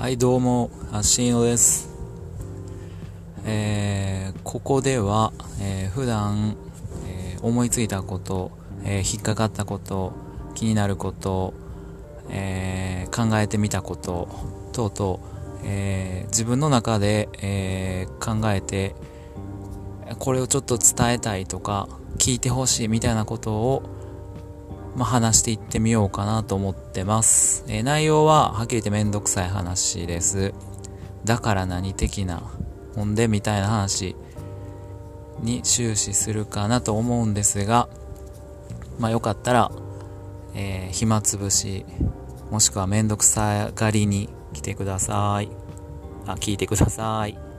はいどうもアシーノです。えー、ここでは、えー、普段、えー、思いついたこと、えー、引っかかったこと気になること、えー、考えてみたこと等々、えー、自分の中で、えー、考えてこれをちょっと伝えたいとか聞いてほしいみたいなことを、まあ、話していってみようかなと思ってます。えー、内容ははっきり言ってめんどくさい話です。だから何的な、ほんでみたいな話に終始するかなと思うんですが、まあよかったら、えー、暇つぶし、もしくはめんどくさがりに来てください。あ、聞いてください。